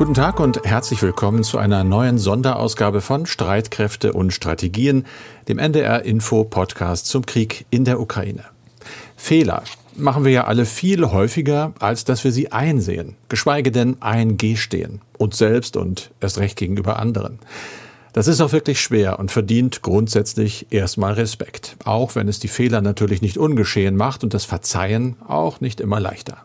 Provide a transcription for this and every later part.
Guten Tag und herzlich willkommen zu einer neuen Sonderausgabe von Streitkräfte und Strategien, dem NDR Info Podcast zum Krieg in der Ukraine. Fehler machen wir ja alle viel häufiger, als dass wir sie einsehen, geschweige denn eingestehen, uns selbst und erst recht gegenüber anderen. Das ist auch wirklich schwer und verdient grundsätzlich erstmal Respekt, auch wenn es die Fehler natürlich nicht ungeschehen macht und das Verzeihen auch nicht immer leichter.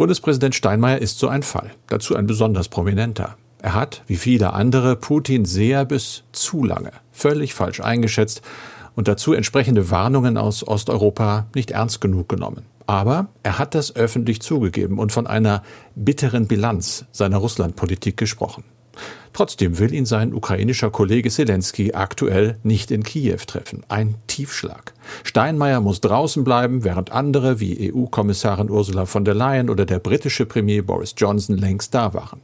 Bundespräsident Steinmeier ist so ein Fall, dazu ein besonders prominenter. Er hat, wie viele andere, Putin sehr bis zu lange völlig falsch eingeschätzt und dazu entsprechende Warnungen aus Osteuropa nicht ernst genug genommen. Aber er hat das öffentlich zugegeben und von einer bitteren Bilanz seiner Russlandpolitik gesprochen. Trotzdem will ihn sein ukrainischer Kollege Zelensky aktuell nicht in Kiew treffen. Ein Tiefschlag. Steinmeier muss draußen bleiben, während andere wie EU-Kommissarin Ursula von der Leyen oder der britische Premier Boris Johnson längst da waren.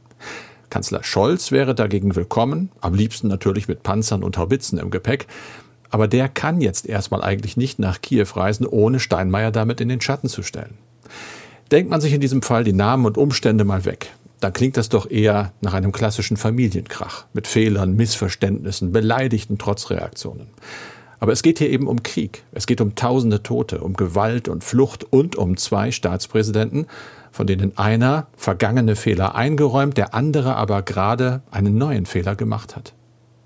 Kanzler Scholz wäre dagegen willkommen, am liebsten natürlich mit Panzern und Haubitzen im Gepäck. Aber der kann jetzt erstmal eigentlich nicht nach Kiew reisen, ohne Steinmeier damit in den Schatten zu stellen. Denkt man sich in diesem Fall die Namen und Umstände mal weg dann klingt das doch eher nach einem klassischen Familienkrach mit Fehlern, Missverständnissen, beleidigten Trotzreaktionen. Aber es geht hier eben um Krieg. Es geht um tausende Tote, um Gewalt und Flucht und um zwei Staatspräsidenten, von denen einer vergangene Fehler eingeräumt, der andere aber gerade einen neuen Fehler gemacht hat.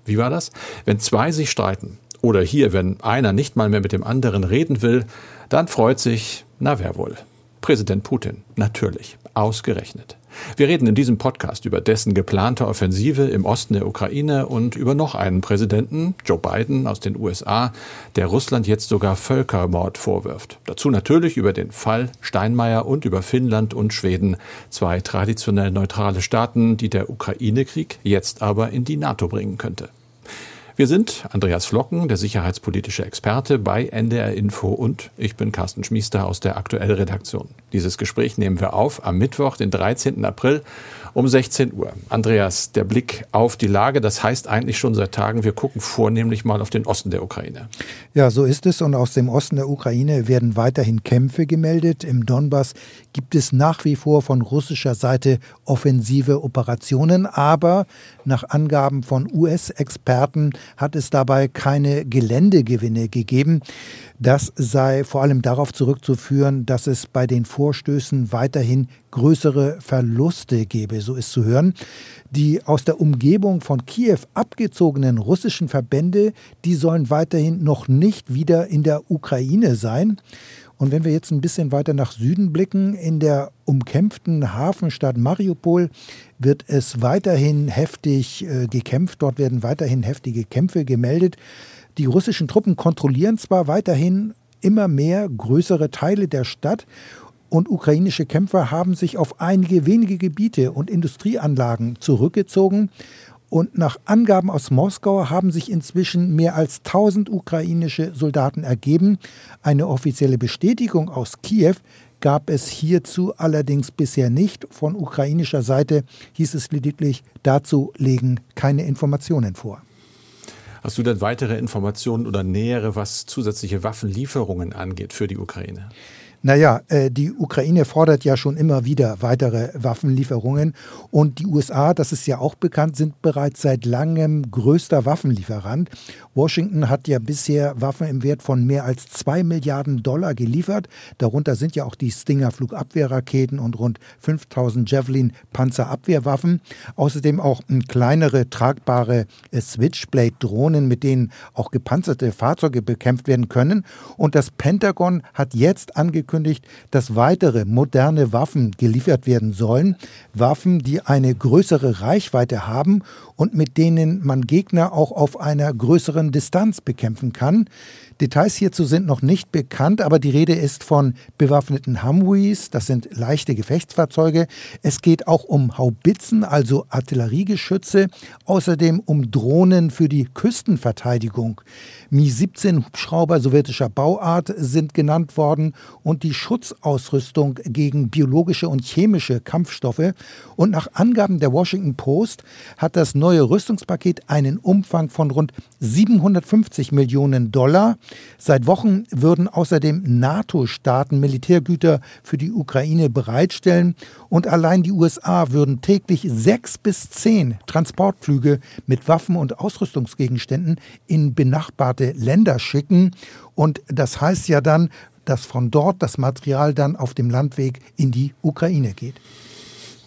Wie war das? Wenn zwei sich streiten oder hier, wenn einer nicht mal mehr mit dem anderen reden will, dann freut sich, na wer wohl? Präsident Putin, natürlich, ausgerechnet. Wir reden in diesem Podcast über dessen geplante Offensive im Osten der Ukraine und über noch einen Präsidenten, Joe Biden aus den USA, der Russland jetzt sogar Völkermord vorwirft. Dazu natürlich über den Fall Steinmeier und über Finnland und Schweden, zwei traditionell neutrale Staaten, die der Ukraine-Krieg jetzt aber in die NATO bringen könnte. Wir sind Andreas Flocken, der sicherheitspolitische Experte bei NDR Info und ich bin Carsten Schmiester aus der Aktuell Redaktion. Dieses Gespräch nehmen wir auf am Mittwoch, den 13. April um 16 Uhr. Andreas, der Blick auf die Lage, das heißt eigentlich schon seit Tagen, wir gucken vornehmlich mal auf den Osten der Ukraine. Ja, so ist es. Und aus dem Osten der Ukraine werden weiterhin Kämpfe gemeldet. Im Donbass gibt es nach wie vor von russischer Seite offensive Operationen. Aber nach Angaben von US-Experten hat es dabei keine Geländegewinne gegeben. Das sei vor allem darauf zurückzuführen, dass es bei den Vorstößen weiterhin größere Verluste gebe, so ist zu hören. Die aus der Umgebung von Kiew abgezogenen russischen Verbände, die sollen weiterhin noch nicht wieder in der Ukraine sein. Und wenn wir jetzt ein bisschen weiter nach Süden blicken, in der umkämpften Hafenstadt Mariupol wird es weiterhin heftig äh, gekämpft. Dort werden weiterhin heftige Kämpfe gemeldet. Die russischen Truppen kontrollieren zwar weiterhin immer mehr größere Teile der Stadt und ukrainische Kämpfer haben sich auf einige wenige Gebiete und Industrieanlagen zurückgezogen. Und nach Angaben aus Moskau haben sich inzwischen mehr als 1000 ukrainische Soldaten ergeben. Eine offizielle Bestätigung aus Kiew gab es hierzu allerdings bisher nicht. Von ukrainischer Seite hieß es lediglich, dazu legen keine Informationen vor. Hast du denn weitere Informationen oder nähere, was zusätzliche Waffenlieferungen angeht für die Ukraine? Naja, äh, die Ukraine fordert ja schon immer wieder weitere Waffenlieferungen und die USA, das ist ja auch bekannt, sind bereits seit langem größter Waffenlieferant. Washington hat ja bisher Waffen im Wert von mehr als zwei Milliarden Dollar geliefert. Darunter sind ja auch die Stinger Flugabwehrraketen und rund 5000 Javelin Panzerabwehrwaffen. Außerdem auch kleinere tragbare äh, Switchblade Drohnen, mit denen auch gepanzerte Fahrzeuge bekämpft werden können. Und das Pentagon hat jetzt angekündigt, angekündigt, dass weitere moderne Waffen geliefert werden sollen. Waffen, die eine größere Reichweite haben und mit denen man Gegner auch auf einer größeren Distanz bekämpfen kann. Details hierzu sind noch nicht bekannt, aber die Rede ist von bewaffneten Humvees, das sind leichte Gefechtsfahrzeuge. Es geht auch um Haubitzen, also Artilleriegeschütze, außerdem um Drohnen für die Küstenverteidigung. Mi-17 Hubschrauber sowjetischer Bauart sind genannt worden und die Schutzausrüstung gegen biologische und chemische Kampfstoffe. Und nach Angaben der Washington Post hat das neue Rüstungspaket einen Umfang von rund 750 Millionen Dollar. Seit Wochen würden außerdem NATO-Staaten Militärgüter für die Ukraine bereitstellen und allein die USA würden täglich sechs bis zehn Transportflüge mit Waffen und Ausrüstungsgegenständen in benachbarte Länder schicken. Und das heißt ja dann, dass von dort das Material dann auf dem Landweg in die Ukraine geht.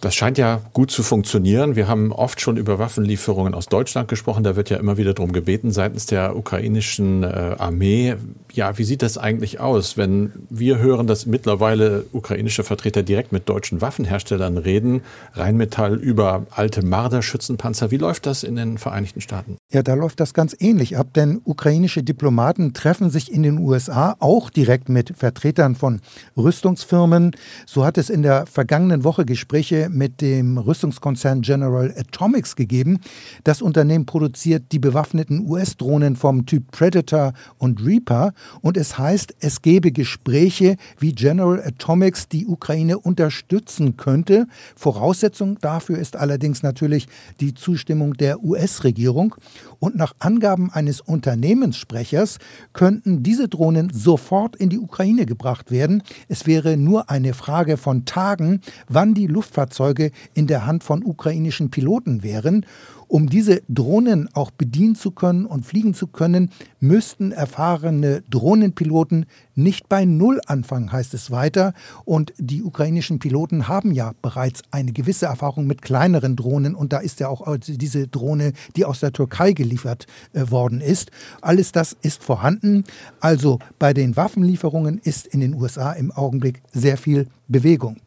Das scheint ja gut zu funktionieren. Wir haben oft schon über Waffenlieferungen aus Deutschland gesprochen. Da wird ja immer wieder darum gebeten seitens der ukrainischen äh, Armee. Ja, wie sieht das eigentlich aus, wenn wir hören, dass mittlerweile ukrainische Vertreter direkt mit deutschen Waffenherstellern reden? Rheinmetall über alte Marder-Schützenpanzer. Wie läuft das in den Vereinigten Staaten? Ja, da läuft das ganz ähnlich ab, denn ukrainische Diplomaten treffen sich in den USA auch direkt mit Vertretern von Rüstungsfirmen. So hat es in der vergangenen Woche Gespräche mit dem Rüstungskonzern General Atomics gegeben. Das Unternehmen produziert die bewaffneten US-Drohnen vom Typ Predator und Reaper und es heißt, es gebe Gespräche, wie General Atomics die Ukraine unterstützen könnte. Voraussetzung dafür ist allerdings natürlich die Zustimmung der US-Regierung. Und nach Angaben eines Unternehmenssprechers könnten diese Drohnen sofort in die Ukraine gebracht werden. Es wäre nur eine Frage von Tagen, wann die Luftfahrzeuge in der Hand von ukrainischen Piloten wären. Um diese Drohnen auch bedienen zu können und fliegen zu können, müssten erfahrene Drohnenpiloten nicht bei Null anfangen, heißt es weiter. Und die ukrainischen Piloten haben ja bereits eine gewisse Erfahrung mit kleineren Drohnen. Und da ist ja auch diese Drohne, die aus der Türkei geliefert äh, worden ist. Alles das ist vorhanden. Also bei den Waffenlieferungen ist in den USA im Augenblick sehr viel Bewegung.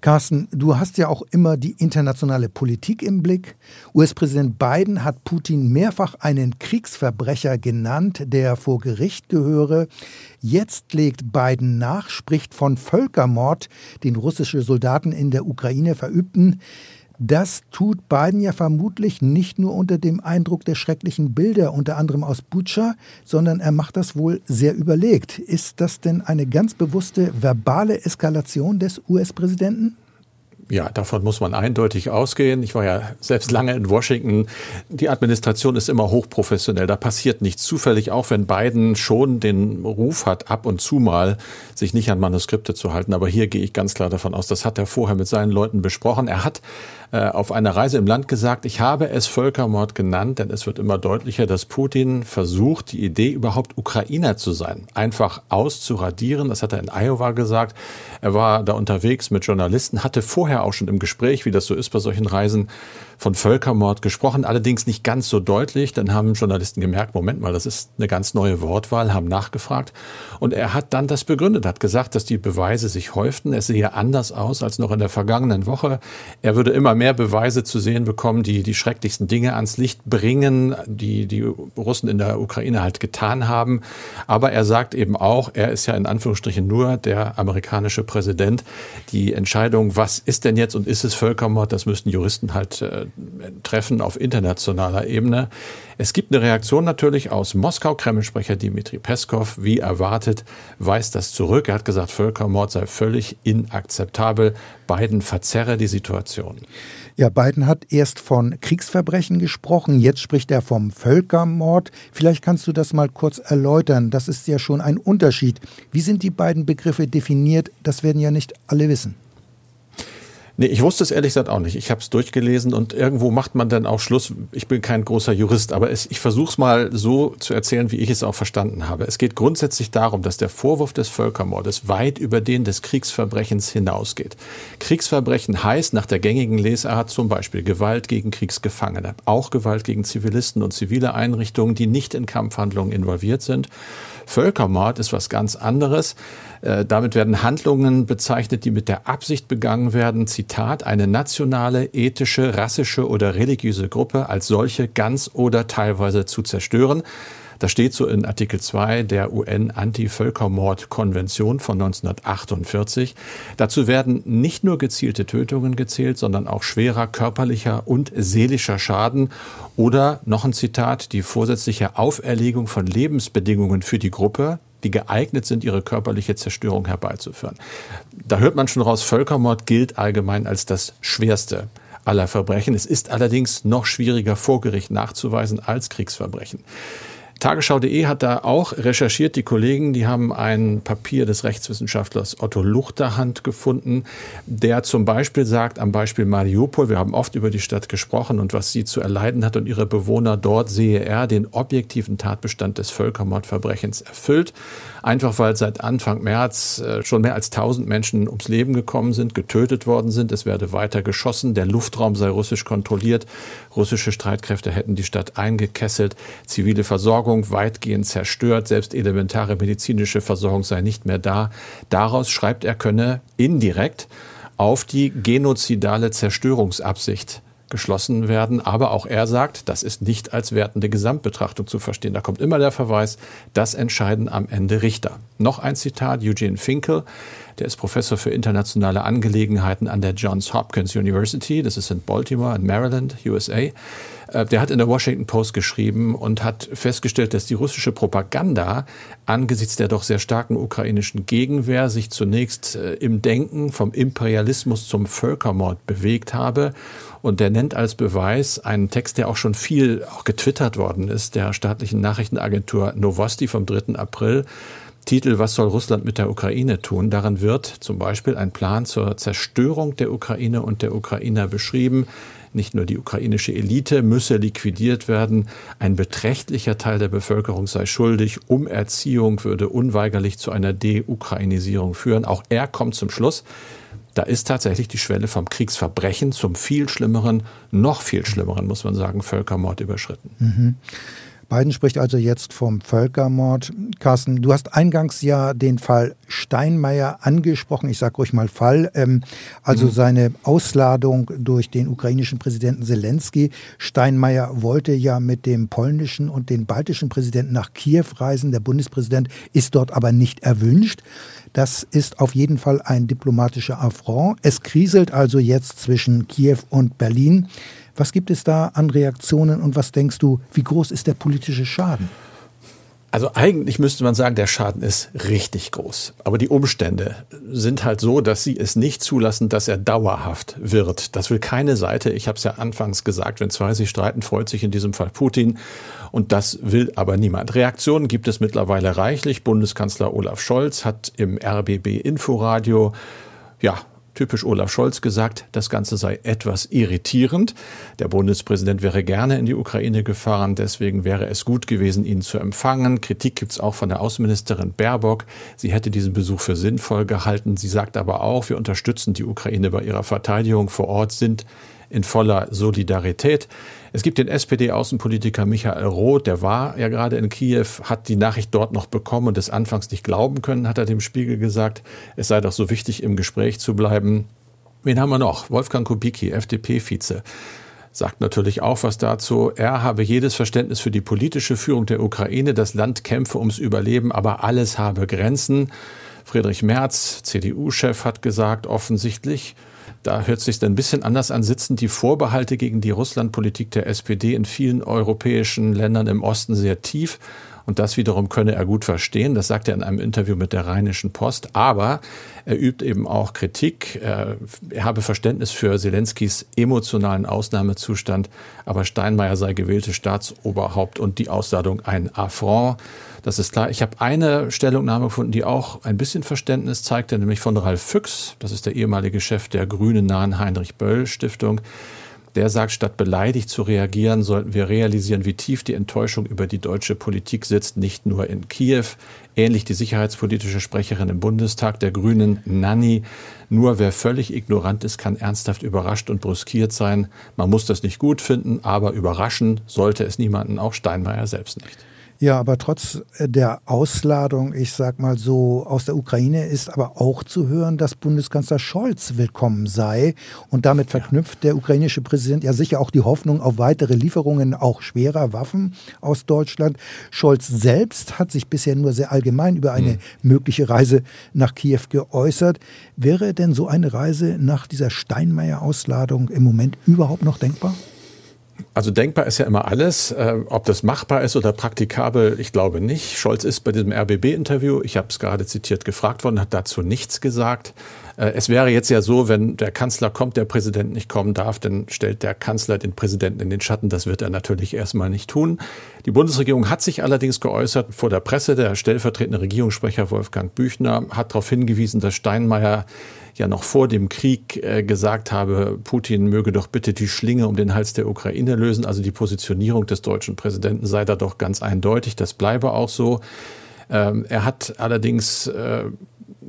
Carsten, du hast ja auch immer die internationale Politik im Blick. US-Präsident Biden hat Putin mehrfach einen Kriegsverbrecher genannt, der vor Gericht gehöre. Jetzt legt Biden nach, spricht von Völkermord, den russische Soldaten in der Ukraine verübten. Das tut Biden ja vermutlich nicht nur unter dem Eindruck der schrecklichen Bilder, unter anderem aus Butscha, sondern er macht das wohl sehr überlegt. Ist das denn eine ganz bewusste verbale Eskalation des US-Präsidenten? Ja, davon muss man eindeutig ausgehen. Ich war ja selbst lange in Washington. Die Administration ist immer hochprofessionell. Da passiert nichts zufällig, auch wenn Biden schon den Ruf hat, ab und zu mal sich nicht an Manuskripte zu halten. Aber hier gehe ich ganz klar davon aus, das hat er vorher mit seinen Leuten besprochen. Er hat äh, auf einer Reise im Land gesagt, ich habe es Völkermord genannt, denn es wird immer deutlicher, dass Putin versucht, die Idee überhaupt Ukrainer zu sein, einfach auszuradieren. Das hat er in Iowa gesagt. Er war da unterwegs mit Journalisten, hatte vorher auch schon im Gespräch, wie das so ist bei solchen Reisen, von Völkermord gesprochen, allerdings nicht ganz so deutlich. Dann haben Journalisten gemerkt, Moment mal, das ist eine ganz neue Wortwahl, haben nachgefragt. Und er hat dann das begründet, hat gesagt, dass die Beweise sich häuften. Es sehe anders aus als noch in der vergangenen Woche. Er würde immer mehr Beweise zu sehen bekommen, die die schrecklichsten Dinge ans Licht bringen, die die Russen in der Ukraine halt getan haben. Aber er sagt eben auch, er ist ja in Anführungsstrichen nur der amerikanische Präsident. Die Entscheidung, was ist denn jetzt und ist es Völkermord, das müssten Juristen halt äh, treffen auf internationaler Ebene. Es gibt eine Reaktion natürlich aus Moskau. Kreml-Sprecher Dmitri Peskov, wie erwartet, weist das zurück. Er hat gesagt, Völkermord sei völlig inakzeptabel. Biden verzerre die Situation. Ja, Biden hat erst von Kriegsverbrechen gesprochen, jetzt spricht er vom Völkermord. Vielleicht kannst du das mal kurz erläutern. Das ist ja schon ein Unterschied. Wie sind die beiden Begriffe definiert? Das werden ja nicht alle wissen. Nee, ich wusste es ehrlich gesagt auch nicht. Ich habe es durchgelesen und irgendwo macht man dann auch Schluss. Ich bin kein großer Jurist, aber es, ich versuche es mal so zu erzählen, wie ich es auch verstanden habe. Es geht grundsätzlich darum, dass der Vorwurf des Völkermordes weit über den des Kriegsverbrechens hinausgeht. Kriegsverbrechen heißt nach der gängigen Lesart zum Beispiel Gewalt gegen Kriegsgefangene, auch Gewalt gegen Zivilisten und zivile Einrichtungen, die nicht in Kampfhandlungen involviert sind. Völkermord ist was ganz anderes. Äh, damit werden Handlungen bezeichnet, die mit der Absicht begangen werden, Zitat, eine nationale, ethische, rassische oder religiöse Gruppe als solche ganz oder teilweise zu zerstören. Das steht so in Artikel 2 der UN-Anti-Völkermord-Konvention von 1948. Dazu werden nicht nur gezielte Tötungen gezählt, sondern auch schwerer körperlicher und seelischer Schaden oder noch ein Zitat, die vorsätzliche Auferlegung von Lebensbedingungen für die Gruppe, die geeignet sind, ihre körperliche Zerstörung herbeizuführen. Da hört man schon raus, Völkermord gilt allgemein als das schwerste aller Verbrechen. Es ist allerdings noch schwieriger vor Gericht nachzuweisen als Kriegsverbrechen. Tagesschau.de hat da auch recherchiert. Die Kollegen, die haben ein Papier des Rechtswissenschaftlers Otto Luchterhand gefunden, der zum Beispiel sagt, am Beispiel Mariupol, wir haben oft über die Stadt gesprochen und was sie zu erleiden hat und ihre Bewohner dort, sehe er den objektiven Tatbestand des Völkermordverbrechens erfüllt. Einfach weil seit Anfang März äh, schon mehr als 1000 Menschen ums Leben gekommen sind, getötet worden sind. Es werde weiter geschossen. Der Luftraum sei russisch kontrolliert. Russische Streitkräfte hätten die Stadt eingekesselt. Zivile Versorgung weitgehend zerstört. Selbst elementare medizinische Versorgung sei nicht mehr da. Daraus schreibt er, könne indirekt auf die genozidale Zerstörungsabsicht geschlossen werden. Aber auch er sagt, das ist nicht als wertende Gesamtbetrachtung zu verstehen. Da kommt immer der Verweis, das entscheiden am Ende Richter. Noch ein Zitat, Eugene Finkel, der ist Professor für internationale Angelegenheiten an der Johns Hopkins University, das ist in Baltimore in Maryland, USA. Äh, der hat in der Washington Post geschrieben und hat festgestellt, dass die russische Propaganda angesichts der doch sehr starken ukrainischen Gegenwehr sich zunächst äh, im Denken vom Imperialismus zum Völkermord bewegt habe. Und der nennt als Beweis einen Text, der auch schon viel auch getwittert worden ist, der staatlichen Nachrichtenagentur Novosti vom 3. April. Titel Was soll Russland mit der Ukraine tun? Darin wird zum Beispiel ein Plan zur Zerstörung der Ukraine und der Ukrainer beschrieben. Nicht nur die ukrainische Elite müsse liquidiert werden, ein beträchtlicher Teil der Bevölkerung sei schuldig, Umerziehung würde unweigerlich zu einer Deukrainisierung führen. Auch er kommt zum Schluss, da ist tatsächlich die Schwelle vom Kriegsverbrechen zum viel schlimmeren, noch viel schlimmeren, muss man sagen, Völkermord überschritten. Mhm. Biden spricht also jetzt vom Völkermord. Carsten, du hast eingangs ja den Fall Steinmeier angesprochen. Ich sage ruhig mal Fall. Ähm, also mhm. seine Ausladung durch den ukrainischen Präsidenten Zelensky. Steinmeier wollte ja mit dem polnischen und den baltischen Präsidenten nach Kiew reisen. Der Bundespräsident ist dort aber nicht erwünscht. Das ist auf jeden Fall ein diplomatischer Affront. Es kriselt also jetzt zwischen Kiew und Berlin. Was gibt es da an Reaktionen und was denkst du, wie groß ist der politische Schaden? Also eigentlich müsste man sagen, der Schaden ist richtig groß. Aber die Umstände sind halt so, dass sie es nicht zulassen, dass er dauerhaft wird. Das will keine Seite. Ich habe es ja anfangs gesagt, wenn zwei sich streiten, freut sich in diesem Fall Putin. Und das will aber niemand. Reaktionen gibt es mittlerweile reichlich. Bundeskanzler Olaf Scholz hat im RBB Inforadio ja, typisch Olaf Scholz gesagt, das Ganze sei etwas irritierend. Der Bundespräsident wäre gerne in die Ukraine gefahren, deswegen wäre es gut gewesen, ihn zu empfangen. Kritik gibt es auch von der Außenministerin Baerbock. Sie hätte diesen Besuch für sinnvoll gehalten. Sie sagt aber auch, wir unterstützen die Ukraine bei ihrer Verteidigung vor Ort, sind in voller Solidarität. Es gibt den SPD-Außenpolitiker Michael Roth, der war ja gerade in Kiew, hat die Nachricht dort noch bekommen und es anfangs nicht glauben können, hat er dem Spiegel gesagt, es sei doch so wichtig, im Gespräch zu bleiben. Wen haben wir noch? Wolfgang Kubicki, FDP-Vize sagt natürlich auch was dazu. Er habe jedes Verständnis für die politische Führung der Ukraine. Das Land kämpfe ums Überleben, aber alles habe Grenzen. Friedrich Merz, CDU-Chef, hat gesagt, offensichtlich, da hört sich ein bisschen anders an, sitzen die Vorbehalte gegen die Russlandpolitik der SPD in vielen europäischen Ländern im Osten sehr tief. Und das wiederum könne er gut verstehen. Das sagt er in einem Interview mit der Rheinischen Post. Aber er übt eben auch Kritik. Er habe Verständnis für Zelenskys emotionalen Ausnahmezustand. Aber Steinmeier sei gewählte Staatsoberhaupt und die Ausladung ein Affront. Das ist klar. Ich habe eine Stellungnahme gefunden, die auch ein bisschen Verständnis zeigte, nämlich von Ralf Füchs. Das ist der ehemalige Chef der Grünen nahen Heinrich Böll Stiftung. Der sagt, statt beleidigt zu reagieren, sollten wir realisieren, wie tief die Enttäuschung über die deutsche Politik sitzt, nicht nur in Kiew. Ähnlich die sicherheitspolitische Sprecherin im Bundestag der Grünen, Nanni. Nur wer völlig ignorant ist, kann ernsthaft überrascht und brüskiert sein. Man muss das nicht gut finden, aber überraschen sollte es niemanden, auch Steinmeier selbst nicht. Ja, aber trotz äh, der Ausladung, ich sag mal so, aus der Ukraine ist aber auch zu hören, dass Bundeskanzler Scholz willkommen sei. Und damit verknüpft der ukrainische Präsident ja sicher auch die Hoffnung auf weitere Lieferungen auch schwerer Waffen aus Deutschland. Scholz selbst hat sich bisher nur sehr allgemein über eine mhm. mögliche Reise nach Kiew geäußert. Wäre denn so eine Reise nach dieser Steinmeier-Ausladung im Moment überhaupt noch denkbar? Also denkbar ist ja immer alles. Äh, ob das machbar ist oder praktikabel, ich glaube nicht. Scholz ist bei diesem RBB-Interview, ich habe es gerade zitiert, gefragt worden, hat dazu nichts gesagt. Äh, es wäre jetzt ja so, wenn der Kanzler kommt, der Präsident nicht kommen darf, dann stellt der Kanzler den Präsidenten in den Schatten. Das wird er natürlich erstmal nicht tun. Die Bundesregierung hat sich allerdings geäußert vor der Presse. Der stellvertretende Regierungssprecher Wolfgang Büchner hat darauf hingewiesen, dass Steinmeier ja noch vor dem Krieg äh, gesagt habe, Putin möge doch bitte die Schlinge um den Hals der Ukraine lösen. Also die Positionierung des deutschen Präsidenten sei da doch ganz eindeutig. Das bleibe auch so. Ähm, er hat allerdings äh,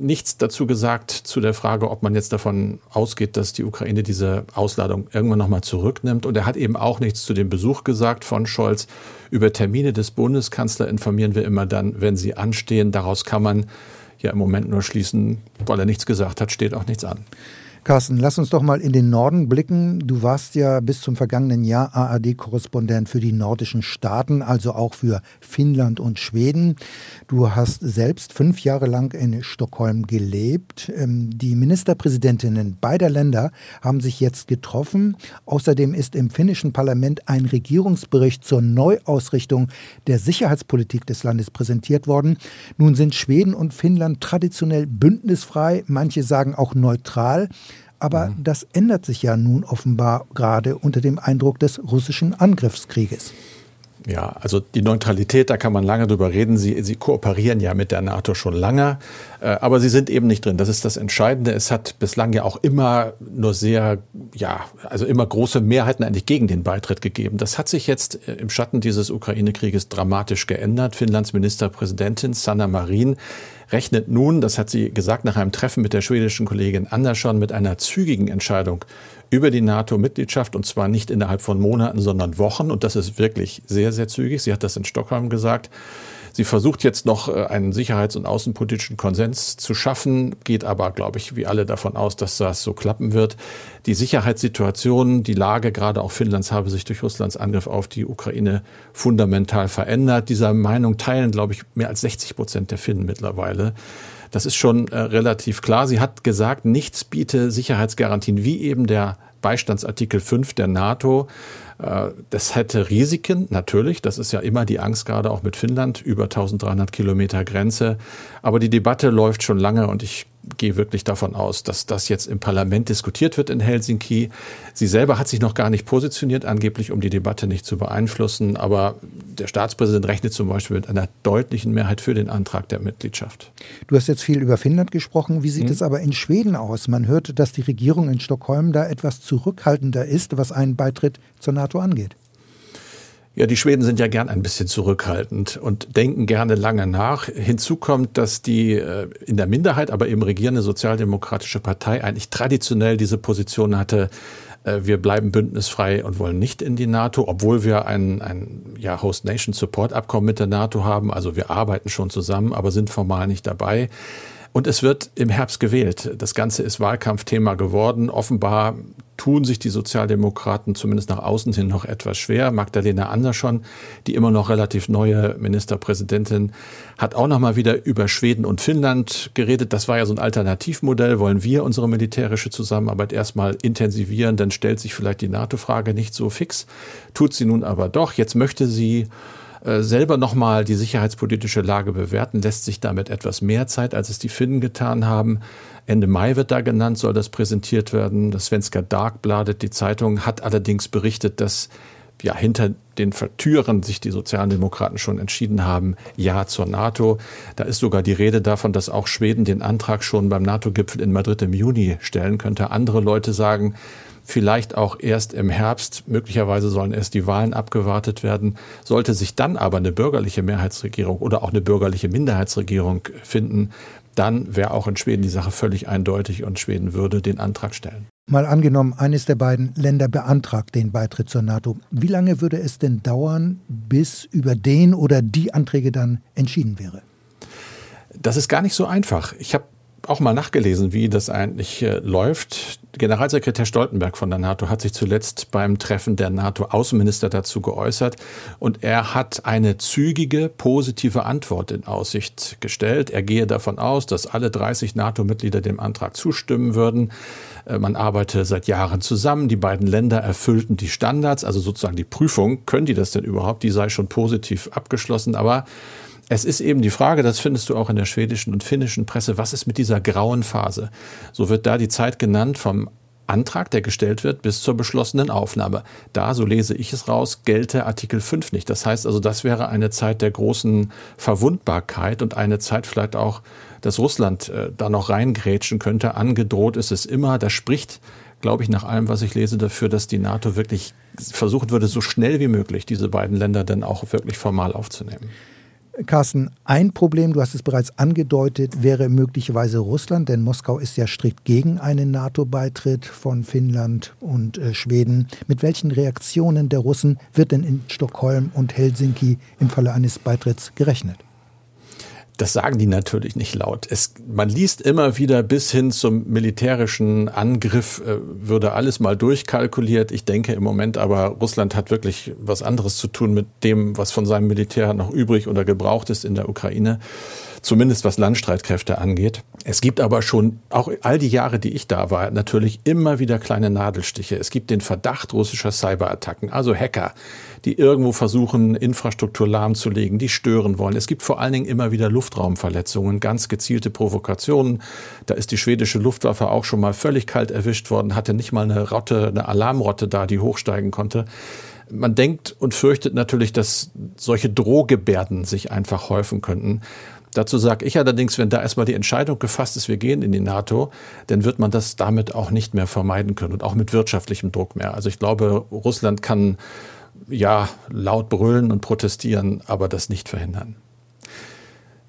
nichts dazu gesagt zu der Frage, ob man jetzt davon ausgeht, dass die Ukraine diese Ausladung irgendwann nochmal zurücknimmt. Und er hat eben auch nichts zu dem Besuch gesagt von Scholz. Über Termine des Bundeskanzlers informieren wir immer dann, wenn sie anstehen. Daraus kann man ja im Moment nur schließen, weil er nichts gesagt hat, steht auch nichts an. Carsten, lass uns doch mal in den Norden blicken. Du warst ja bis zum vergangenen Jahr ARD-Korrespondent für die nordischen Staaten, also auch für Finnland und Schweden. Du hast selbst fünf Jahre lang in Stockholm gelebt. Ähm, die Ministerpräsidentinnen beider Länder haben sich jetzt getroffen. Außerdem ist im finnischen Parlament ein Regierungsbericht zur Neuausrichtung der Sicherheitspolitik des Landes präsentiert worden. Nun sind Schweden und Finnland traditionell bündnisfrei, manche sagen auch neutral. Aber mhm. das ändert sich ja nun offenbar gerade unter dem Eindruck des russischen Angriffskrieges. Ja, also die Neutralität, da kann man lange drüber reden. Sie, sie kooperieren ja mit der NATO schon lange, aber sie sind eben nicht drin. Das ist das Entscheidende. Es hat bislang ja auch immer nur sehr, ja, also immer große Mehrheiten eigentlich gegen den Beitritt gegeben. Das hat sich jetzt äh, im Schatten dieses Ukraine-Krieges dramatisch geändert. Finnlands Ministerpräsidentin Sanna Marin rechnet nun, das hat sie gesagt nach einem Treffen mit der schwedischen Kollegin Andersson, mit einer zügigen Entscheidung über die NATO-Mitgliedschaft und zwar nicht innerhalb von Monaten, sondern Wochen. Und das ist wirklich sehr, sehr zügig. Sie hat das in Stockholm gesagt. Sie versucht jetzt noch äh, einen sicherheits- und außenpolitischen Konsens zu schaffen, geht aber, glaube ich, wie alle davon aus, dass das so klappen wird. Die Sicherheitssituation, die Lage gerade auch Finnlands habe sich durch Russlands Angriff auf die Ukraine fundamental verändert. Dieser Meinung teilen, glaube ich, mehr als 60 Prozent der Finnen mittlerweile. Das ist schon äh, relativ klar. Sie hat gesagt, nichts biete Sicherheitsgarantien wie eben der Beistandsartikel 5 der NATO. Äh, das hätte Risiken, natürlich. Das ist ja immer die Angst, gerade auch mit Finnland, über 1300 Kilometer Grenze. Aber die Debatte läuft schon lange und ich gehe wirklich davon aus, dass das jetzt im Parlament diskutiert wird in Helsinki. Sie selber hat sich noch gar nicht positioniert, angeblich, um die Debatte nicht zu beeinflussen. Aber der Staatspräsident rechnet zum Beispiel mit einer deutlichen Mehrheit für den Antrag der Mitgliedschaft. Du hast jetzt viel über Finnland gesprochen. Wie sieht hm. es aber in Schweden aus? Man hört, dass die Regierung in Stockholm da etwas zurückhaltender ist, was einen Beitritt zur NATO angeht. Ja, die Schweden sind ja gern ein bisschen zurückhaltend und denken gerne lange nach. Hinzu kommt, dass die äh, in der Minderheit, aber eben regierende sozialdemokratische Partei eigentlich traditionell diese Position hatte, äh, wir bleiben bündnisfrei und wollen nicht in die NATO, obwohl wir ein, ein ja, Host Nation Support Abkommen mit der NATO haben. Also wir arbeiten schon zusammen, aber sind formal nicht dabei. Und es wird im Herbst gewählt. Das Ganze ist Wahlkampfthema geworden. Offenbar tun sich die Sozialdemokraten zumindest nach außen hin noch etwas schwer. Magdalena Andersson, die immer noch relativ neue Ministerpräsidentin, hat auch noch mal wieder über Schweden und Finnland geredet. Das war ja so ein Alternativmodell. Wollen wir unsere militärische Zusammenarbeit erstmal intensivieren? Dann stellt sich vielleicht die NATO-Frage nicht so fix. Tut sie nun aber doch. Jetzt möchte sie äh, selber nochmal die sicherheitspolitische Lage bewerten, lässt sich damit etwas mehr Zeit, als es die Finnen getan haben. Ende Mai wird da genannt, soll das präsentiert werden. Das Svenska Darkbladet, die Zeitung, hat allerdings berichtet, dass ja, hinter den Türen sich die Sozialdemokraten schon entschieden haben, Ja zur NATO. Da ist sogar die Rede davon, dass auch Schweden den Antrag schon beim NATO-Gipfel in Madrid im Juni stellen könnte. Andere Leute sagen, vielleicht auch erst im Herbst. Möglicherweise sollen erst die Wahlen abgewartet werden. Sollte sich dann aber eine bürgerliche Mehrheitsregierung oder auch eine bürgerliche Minderheitsregierung finden, dann wäre auch in Schweden die Sache völlig eindeutig und Schweden würde den Antrag stellen. Mal angenommen, eines der beiden Länder beantragt den Beitritt zur NATO. Wie lange würde es denn dauern, bis über den oder die Anträge dann entschieden wäre? Das ist gar nicht so einfach. Ich habe auch mal nachgelesen, wie das eigentlich äh, läuft. Generalsekretär Stoltenberg von der NATO hat sich zuletzt beim Treffen der NATO-Außenminister dazu geäußert und er hat eine zügige, positive Antwort in Aussicht gestellt. Er gehe davon aus, dass alle 30 NATO-Mitglieder dem Antrag zustimmen würden. Äh, man arbeite seit Jahren zusammen. Die beiden Länder erfüllten die Standards, also sozusagen die Prüfung, können die das denn überhaupt? Die sei schon positiv abgeschlossen. Aber es ist eben die Frage, das findest du auch in der schwedischen und finnischen Presse, was ist mit dieser grauen Phase? So wird da die Zeit genannt vom Antrag, der gestellt wird, bis zur beschlossenen Aufnahme. Da, so lese ich es raus, gelte Artikel 5 nicht. Das heißt also, das wäre eine Zeit der großen Verwundbarkeit und eine Zeit vielleicht auch, dass Russland äh, da noch reingrätschen könnte. Angedroht ist es immer. Das spricht, glaube ich, nach allem, was ich lese, dafür, dass die NATO wirklich versuchen würde, so schnell wie möglich diese beiden Länder dann auch wirklich formal aufzunehmen. Carsten, ein Problem, du hast es bereits angedeutet, wäre möglicherweise Russland, denn Moskau ist ja strikt gegen einen NATO-Beitritt von Finnland und äh, Schweden. Mit welchen Reaktionen der Russen wird denn in Stockholm und Helsinki im Falle eines Beitritts gerechnet? Das sagen die natürlich nicht laut. Es, man liest immer wieder bis hin zum militärischen Angriff äh, würde alles mal durchkalkuliert. Ich denke im Moment aber, Russland hat wirklich was anderes zu tun mit dem, was von seinem Militär noch übrig oder gebraucht ist in der Ukraine zumindest was Landstreitkräfte angeht. Es gibt aber schon, auch all die Jahre, die ich da war, natürlich immer wieder kleine Nadelstiche. Es gibt den Verdacht russischer Cyberattacken, also Hacker, die irgendwo versuchen, Infrastruktur lahmzulegen, die stören wollen. Es gibt vor allen Dingen immer wieder Luftraumverletzungen, ganz gezielte Provokationen. Da ist die schwedische Luftwaffe auch schon mal völlig kalt erwischt worden, hatte nicht mal eine Rotte, eine Alarmrotte da, die hochsteigen konnte man denkt und fürchtet natürlich, dass solche Drohgebärden sich einfach häufen könnten. Dazu sage ich allerdings, wenn da erstmal die Entscheidung gefasst ist, wir gehen in die NATO, dann wird man das damit auch nicht mehr vermeiden können und auch mit wirtschaftlichem Druck mehr. Also ich glaube, Russland kann ja laut brüllen und protestieren, aber das nicht verhindern.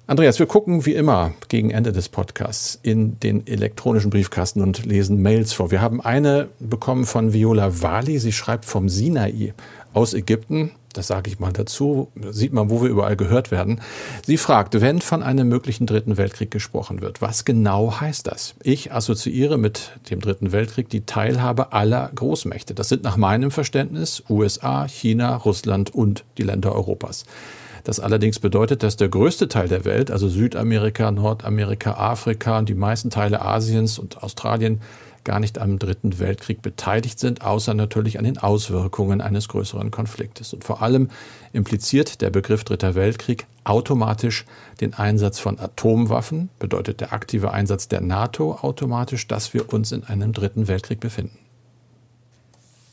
Andreas, wir gucken wie immer gegen Ende des Podcasts in den elektronischen Briefkasten und lesen Mails vor. Wir haben eine bekommen von Viola Wali. Sie schreibt vom Sinai aus Ägypten das sage ich mal dazu, sieht man, wo wir überall gehört werden. Sie fragt, wenn von einem möglichen Dritten Weltkrieg gesprochen wird, was genau heißt das? Ich assoziiere mit dem Dritten Weltkrieg die Teilhabe aller Großmächte. Das sind nach meinem Verständnis USA, China, Russland und die Länder Europas. Das allerdings bedeutet, dass der größte Teil der Welt, also Südamerika, Nordamerika, Afrika und die meisten Teile Asiens und Australien, gar nicht am Dritten Weltkrieg beteiligt sind, außer natürlich an den Auswirkungen eines größeren Konfliktes. Und vor allem impliziert der Begriff Dritter Weltkrieg automatisch den Einsatz von Atomwaffen, bedeutet der aktive Einsatz der NATO automatisch, dass wir uns in einem Dritten Weltkrieg befinden.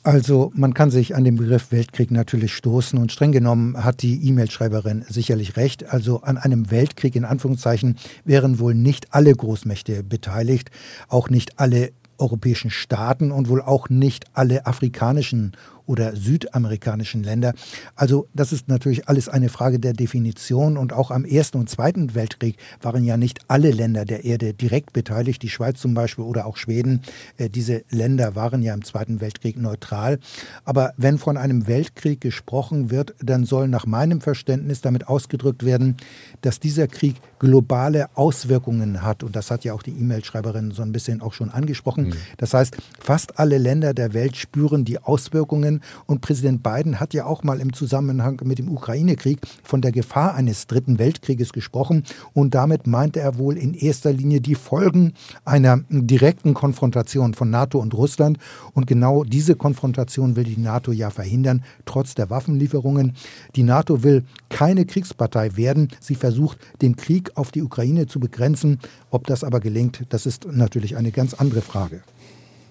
Also man kann sich an den Begriff Weltkrieg natürlich stoßen und streng genommen hat die E-Mail-Schreiberin sicherlich recht. Also an einem Weltkrieg in Anführungszeichen wären wohl nicht alle Großmächte beteiligt, auch nicht alle europäischen Staaten und wohl auch nicht alle afrikanischen oder südamerikanischen Länder. Also das ist natürlich alles eine Frage der Definition und auch am Ersten und Zweiten Weltkrieg waren ja nicht alle Länder der Erde direkt beteiligt, die Schweiz zum Beispiel oder auch Schweden. Äh, diese Länder waren ja im Zweiten Weltkrieg neutral. Aber wenn von einem Weltkrieg gesprochen wird, dann soll nach meinem Verständnis damit ausgedrückt werden, dass dieser Krieg globale Auswirkungen hat. Und das hat ja auch die E-Mail-Schreiberin so ein bisschen auch schon angesprochen. Mhm. Das heißt, fast alle Länder der Welt spüren die Auswirkungen und Präsident Biden hat ja auch mal im Zusammenhang mit dem Ukraine-Krieg von der Gefahr eines dritten Weltkrieges gesprochen. Und damit meinte er wohl in erster Linie die Folgen einer direkten Konfrontation von NATO und Russland. Und genau diese Konfrontation will die NATO ja verhindern, trotz der Waffenlieferungen. Die NATO will keine Kriegspartei werden. Sie versucht, den Krieg auf die Ukraine zu begrenzen. Ob das aber gelingt, das ist natürlich eine ganz andere Frage.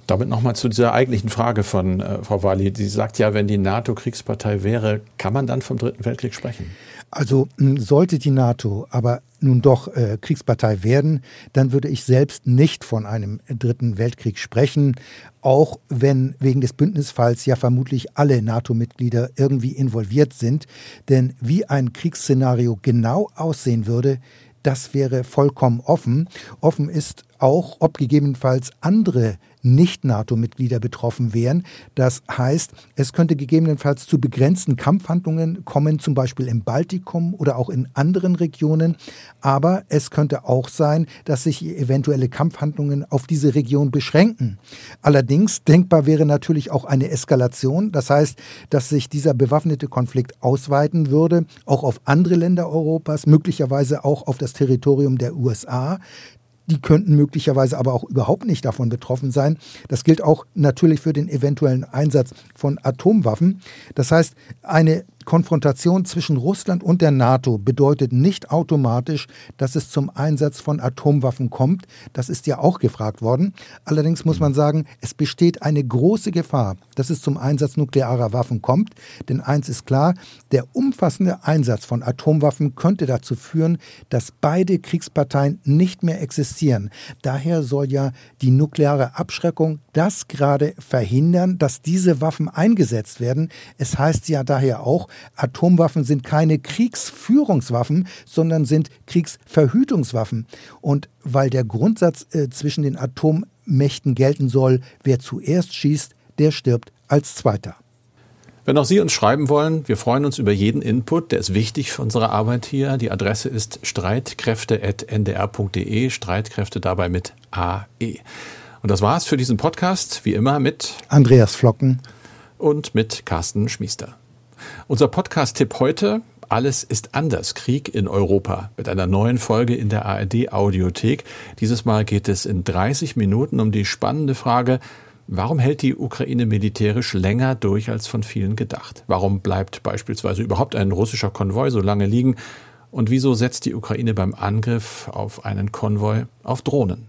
Damit nochmal zu dieser eigentlichen Frage von äh, Frau Walli. Sie sagt ja, wenn die NATO Kriegspartei wäre, kann man dann vom Dritten Weltkrieg sprechen? Also sollte die NATO aber nun doch äh, Kriegspartei werden, dann würde ich selbst nicht von einem Dritten Weltkrieg sprechen, auch wenn wegen des Bündnisfalls ja vermutlich alle NATO-Mitglieder irgendwie involviert sind. Denn wie ein Kriegsszenario genau aussehen würde, das wäre vollkommen offen. Offen ist auch, ob gegebenenfalls andere Nicht-NATO-Mitglieder betroffen wären. Das heißt, es könnte gegebenenfalls zu begrenzten Kampfhandlungen kommen, zum Beispiel im Baltikum oder auch in anderen Regionen. Aber es könnte auch sein, dass sich eventuelle Kampfhandlungen auf diese Region beschränken. Allerdings denkbar wäre natürlich auch eine Eskalation. Das heißt, dass sich dieser bewaffnete Konflikt ausweiten würde, auch auf andere Länder Europas, möglicherweise auch auf das Territorium der USA. Die könnten möglicherweise aber auch überhaupt nicht davon betroffen sein. Das gilt auch natürlich für den eventuellen Einsatz von Atomwaffen. Das heißt, eine Konfrontation zwischen Russland und der NATO bedeutet nicht automatisch, dass es zum Einsatz von Atomwaffen kommt. Das ist ja auch gefragt worden. Allerdings muss man sagen, es besteht eine große Gefahr, dass es zum Einsatz nuklearer Waffen kommt. Denn eins ist klar, der umfassende Einsatz von Atomwaffen könnte dazu führen, dass beide Kriegsparteien nicht mehr existieren. Daher soll ja die nukleare Abschreckung das gerade verhindern, dass diese Waffen eingesetzt werden. Es heißt ja daher auch, Atomwaffen sind keine Kriegsführungswaffen, sondern sind Kriegsverhütungswaffen. Und weil der Grundsatz äh, zwischen den Atommächten gelten soll, wer zuerst schießt, der stirbt als Zweiter. Wenn auch Sie uns schreiben wollen, wir freuen uns über jeden Input, der ist wichtig für unsere Arbeit hier. Die Adresse ist streitkräfte.ndr.de, Streitkräfte dabei mit AE. Und das war's für diesen Podcast, wie immer mit Andreas Flocken und mit Carsten Schmiester. Unser Podcast-Tipp heute, alles ist anders. Krieg in Europa mit einer neuen Folge in der ARD Audiothek. Dieses Mal geht es in 30 Minuten um die spannende Frage, warum hält die Ukraine militärisch länger durch als von vielen gedacht? Warum bleibt beispielsweise überhaupt ein russischer Konvoi so lange liegen? Und wieso setzt die Ukraine beim Angriff auf einen Konvoi auf Drohnen?